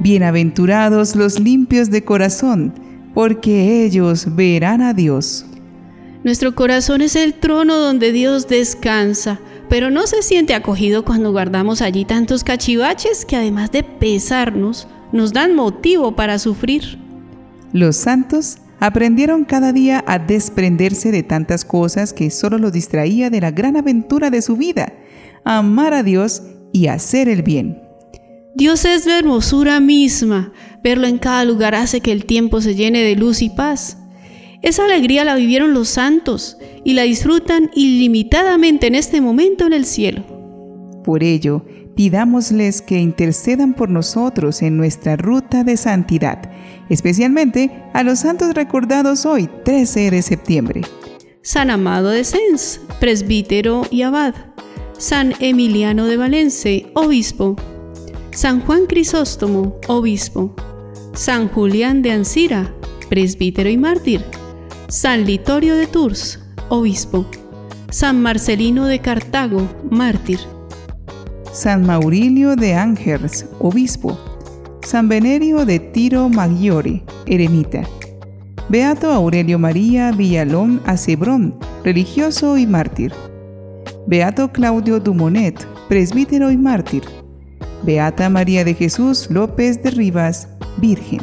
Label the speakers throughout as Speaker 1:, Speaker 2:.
Speaker 1: Bienaventurados los limpios de corazón, porque ellos verán a Dios.
Speaker 2: Nuestro corazón es el trono donde Dios descansa, pero no se siente acogido cuando guardamos allí tantos cachivaches que además de pesarnos, nos dan motivo para sufrir.
Speaker 1: Los santos aprendieron cada día a desprenderse de tantas cosas que solo los distraía de la gran aventura de su vida, amar a Dios y hacer el bien.
Speaker 2: Dios es la hermosura misma. Verlo en cada lugar hace que el tiempo se llene de luz y paz. Esa alegría la vivieron los santos y la disfrutan ilimitadamente en este momento en el cielo.
Speaker 1: Por ello, pidámosles que intercedan por nosotros en nuestra ruta de santidad, especialmente a los santos recordados hoy, 13 de septiembre.
Speaker 2: San Amado de Sens, presbítero y abad. San Emiliano de Valence, obispo. San Juan Crisóstomo, obispo. San Julián de Ancira, presbítero y mártir. San Litorio de Tours, obispo. San Marcelino de Cartago, mártir.
Speaker 1: San Maurilio de Angers, obispo. San Venerio de Tiro Maggiore, eremita. Beato Aurelio María Villalón Acebrón, religioso y mártir. Beato Claudio Dumonet, presbítero y mártir. Beata María de Jesús López de Rivas, virgen.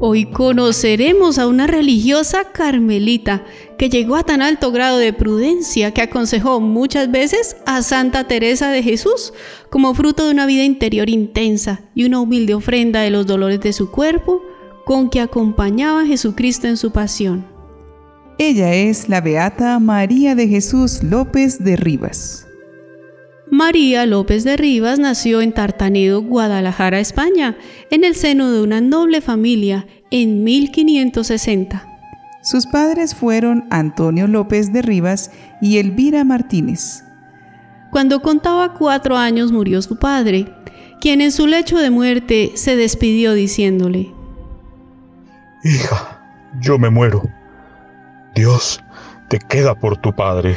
Speaker 2: Hoy conoceremos a una religiosa carmelita que llegó a tan alto grado de prudencia que aconsejó muchas veces a Santa Teresa de Jesús como fruto de una vida interior intensa y una humilde ofrenda de los dolores de su cuerpo con que acompañaba a Jesucristo en su pasión.
Speaker 1: Ella es la Beata María de Jesús López de Rivas.
Speaker 2: María López de Rivas nació en Tartanedo, Guadalajara, España, en el seno de una noble familia en 1560.
Speaker 1: Sus padres fueron Antonio López de Rivas y Elvira Martínez.
Speaker 2: Cuando contaba cuatro años murió su padre, quien en su lecho de muerte se despidió diciéndole,
Speaker 3: Hija, yo me muero. Dios te queda por tu padre.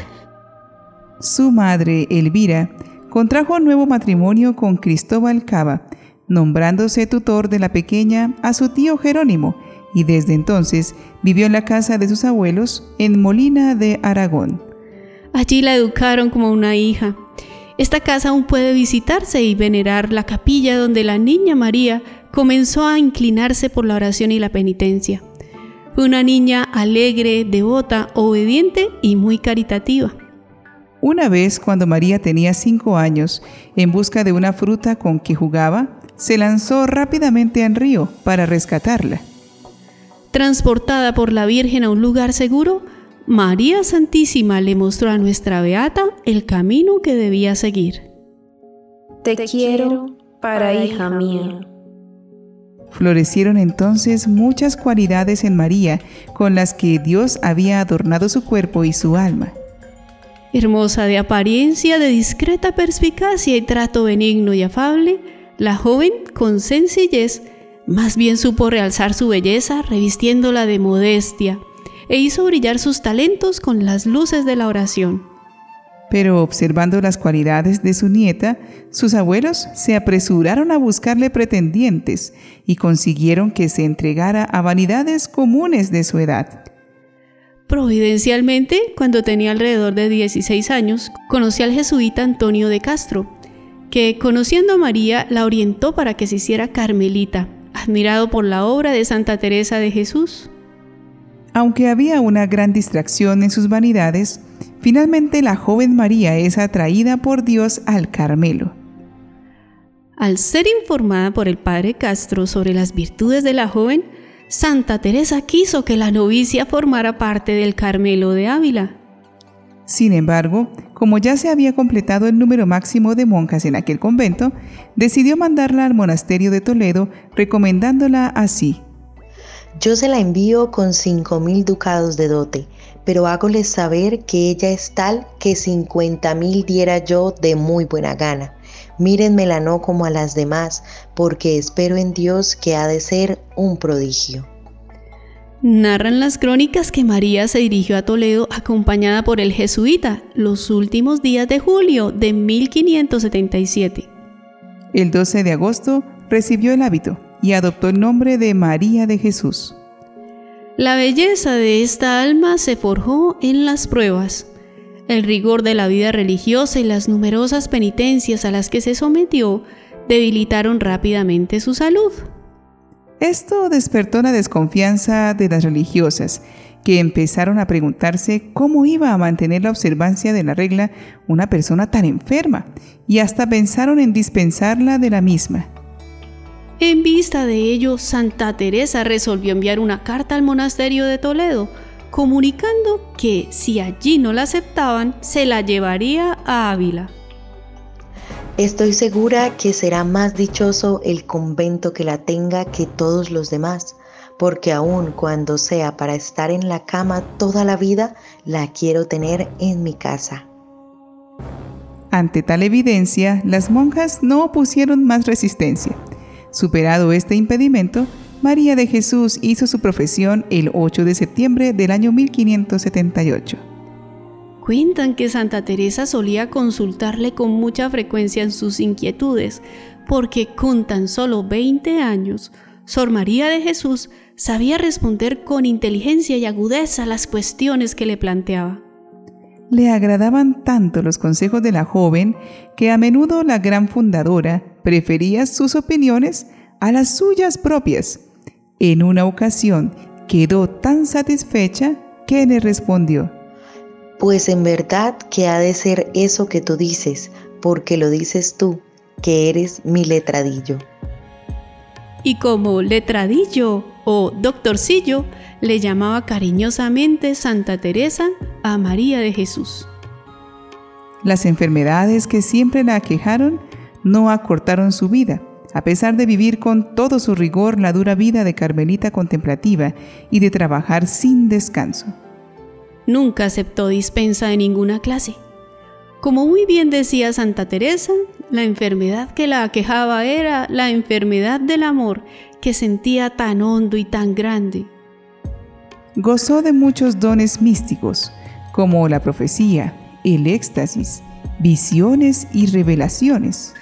Speaker 1: Su madre, Elvira, contrajo nuevo matrimonio con Cristóbal Cava, nombrándose tutor de la pequeña a su tío Jerónimo, y desde entonces vivió en la casa de sus abuelos en Molina de Aragón.
Speaker 2: Allí la educaron como una hija. Esta casa aún puede visitarse y venerar la capilla donde la niña María comenzó a inclinarse por la oración y la penitencia. Fue una niña alegre, devota, obediente y muy caritativa.
Speaker 1: Una vez, cuando María tenía cinco años, en busca de una fruta con que jugaba, se lanzó rápidamente al río para rescatarla.
Speaker 2: Transportada por la Virgen a un lugar seguro, María Santísima le mostró a nuestra Beata el camino que debía seguir.
Speaker 4: Te quiero para hija mía.
Speaker 1: Florecieron entonces muchas cualidades en María con las que Dios había adornado su cuerpo y su alma.
Speaker 2: Hermosa de apariencia, de discreta perspicacia y trato benigno y afable, la joven, con sencillez, más bien supo realzar su belleza revistiéndola de modestia e hizo brillar sus talentos con las luces de la oración.
Speaker 1: Pero observando las cualidades de su nieta, sus abuelos se apresuraron a buscarle pretendientes y consiguieron que se entregara a vanidades comunes de su edad.
Speaker 2: Providencialmente, cuando tenía alrededor de 16 años, conocí al jesuita Antonio de Castro, que conociendo a María la orientó para que se hiciera carmelita, admirado por la obra de Santa Teresa de Jesús.
Speaker 1: Aunque había una gran distracción en sus vanidades, finalmente la joven María es atraída por Dios al Carmelo.
Speaker 2: Al ser informada por el padre Castro sobre las virtudes de la joven, Santa Teresa quiso que la novicia formara parte del Carmelo de Ávila.
Speaker 1: Sin embargo, como ya se había completado el número máximo de monjas en aquel convento, decidió mandarla al monasterio de Toledo, recomendándola así.
Speaker 5: Yo se la envío con cinco mil ducados de dote, pero hágole saber que ella es tal que cincuenta mil diera yo de muy buena gana. Mírenmela no como a las demás, porque espero en Dios que ha de ser un prodigio.
Speaker 2: Narran las crónicas que María se dirigió a Toledo acompañada por el jesuita los últimos días de julio de 1577.
Speaker 1: El 12 de agosto recibió el hábito y adoptó el nombre de María de Jesús.
Speaker 2: La belleza de esta alma se forjó en las pruebas. El rigor de la vida religiosa y las numerosas penitencias a las que se sometió debilitaron rápidamente su salud.
Speaker 1: Esto despertó la desconfianza de las religiosas, que empezaron a preguntarse cómo iba a mantener la observancia de la regla una persona tan enferma, y hasta pensaron en dispensarla de la misma.
Speaker 2: En vista de ello, Santa Teresa resolvió enviar una carta al monasterio de Toledo, comunicando que si allí no la aceptaban, se la llevaría a Ávila.
Speaker 5: Estoy segura que será más dichoso el convento que la tenga que todos los demás, porque aun cuando sea para estar en la cama toda la vida, la quiero tener en mi casa.
Speaker 1: Ante tal evidencia, las monjas no opusieron más resistencia. Superado este impedimento, María de Jesús hizo su profesión el 8 de septiembre del año 1578.
Speaker 2: Cuentan que Santa Teresa solía consultarle con mucha frecuencia en sus inquietudes, porque con tan solo 20 años, Sor María de Jesús sabía responder con inteligencia y agudeza las cuestiones que le planteaba.
Speaker 1: Le agradaban tanto los consejos de la joven que a menudo la gran fundadora prefería sus opiniones a las suyas propias. En una ocasión quedó tan satisfecha que le respondió,
Speaker 5: pues en verdad que ha de ser eso que tú dices, porque lo dices tú, que eres mi letradillo.
Speaker 2: Y como letradillo o doctorcillo, le llamaba cariñosamente Santa Teresa a María de Jesús.
Speaker 1: Las enfermedades que siempre la aquejaron no acortaron su vida, a pesar de vivir con todo su rigor la dura vida de carmelita contemplativa y de trabajar sin descanso.
Speaker 2: Nunca aceptó dispensa de ninguna clase. Como muy bien decía Santa Teresa, la enfermedad que la aquejaba era la enfermedad del amor que sentía tan hondo y tan grande.
Speaker 1: Gozó de muchos dones místicos, como la profecía, el éxtasis, visiones y revelaciones.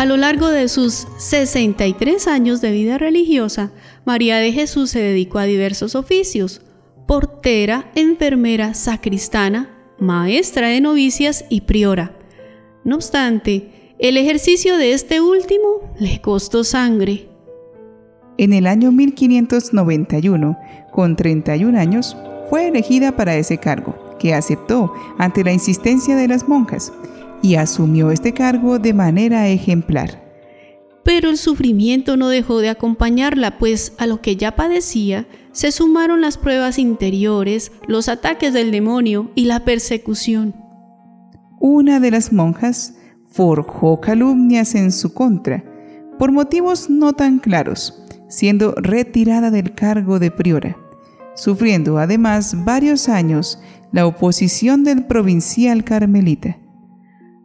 Speaker 2: A lo largo de sus 63 años de vida religiosa, María de Jesús se dedicó a diversos oficios, portera, enfermera, sacristana, maestra de novicias y priora. No obstante, el ejercicio de este último le costó sangre.
Speaker 1: En el año 1591, con 31 años, fue elegida para ese cargo, que aceptó ante la insistencia de las monjas, y asumió este cargo de manera ejemplar.
Speaker 2: Pero el sufrimiento no dejó de acompañarla, pues a lo que ya padecía se sumaron las pruebas interiores, los ataques del demonio y la persecución.
Speaker 1: Una de las monjas forjó calumnias en su contra, por motivos no tan claros, siendo retirada del cargo de priora, sufriendo además varios años la oposición del provincial carmelita.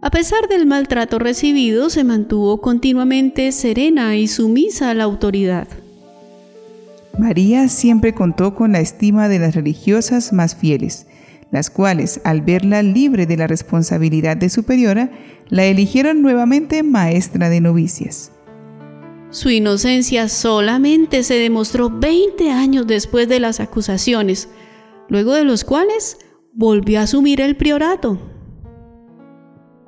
Speaker 2: A pesar del maltrato recibido, se mantuvo continuamente serena y sumisa a la autoridad.
Speaker 1: María siempre contó con la estima de las religiosas más fieles, las cuales, al verla libre de la responsabilidad de superiora, la eligieron nuevamente maestra de novicias.
Speaker 2: Su inocencia solamente se demostró 20 años después de las acusaciones, luego de los cuales volvió a asumir el priorato.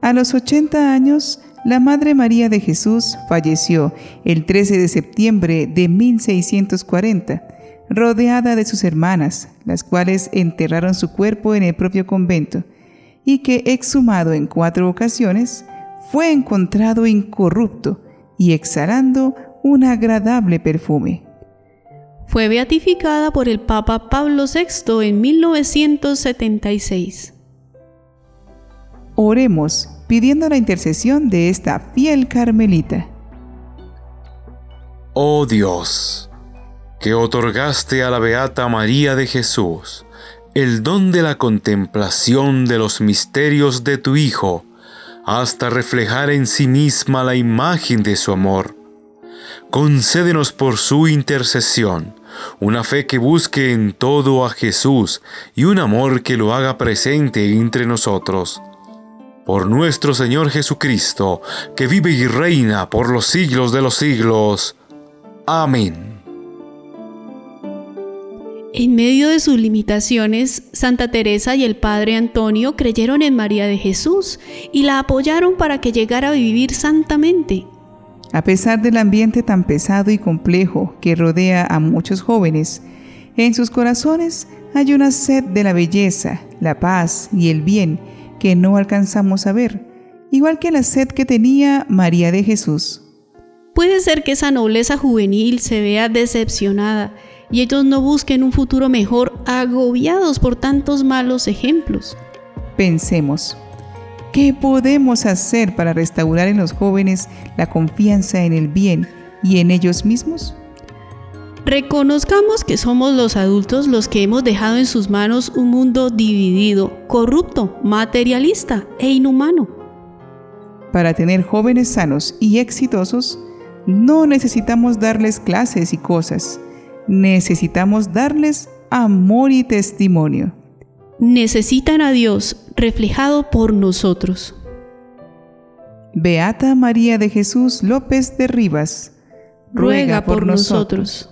Speaker 1: A los 80 años, la Madre María de Jesús falleció el 13 de septiembre de 1640, rodeada de sus hermanas, las cuales enterraron su cuerpo en el propio convento, y que, exhumado en cuatro ocasiones, fue encontrado incorrupto y exhalando un agradable perfume.
Speaker 2: Fue beatificada por el Papa Pablo VI en 1976.
Speaker 1: Oremos pidiendo la intercesión de esta fiel carmelita.
Speaker 3: Oh Dios, que otorgaste a la Beata María de Jesús el don de la contemplación de los misterios de tu Hijo, hasta reflejar en sí misma la imagen de su amor. Concédenos por su intercesión una fe que busque en todo a Jesús y un amor que lo haga presente entre nosotros por nuestro Señor Jesucristo, que vive y reina por los siglos de los siglos. Amén.
Speaker 2: En medio de sus limitaciones, Santa Teresa y el Padre Antonio creyeron en María de Jesús y la apoyaron para que llegara a vivir santamente.
Speaker 1: A pesar del ambiente tan pesado y complejo que rodea a muchos jóvenes, en sus corazones hay una sed de la belleza, la paz y el bien que no alcanzamos a ver, igual que la sed que tenía María de Jesús.
Speaker 2: Puede ser que esa nobleza juvenil se vea decepcionada y ellos no busquen un futuro mejor agobiados por tantos malos ejemplos.
Speaker 1: Pensemos, ¿qué podemos hacer para restaurar en los jóvenes la confianza en el bien y en ellos mismos?
Speaker 2: Reconozcamos que somos los adultos los que hemos dejado en sus manos un mundo dividido, corrupto, materialista e inhumano.
Speaker 1: Para tener jóvenes sanos y exitosos, no necesitamos darles clases y cosas, necesitamos darles amor y testimonio.
Speaker 2: Necesitan a Dios reflejado por nosotros.
Speaker 1: Beata María de Jesús López de Rivas,
Speaker 2: ruega, por, nosotros.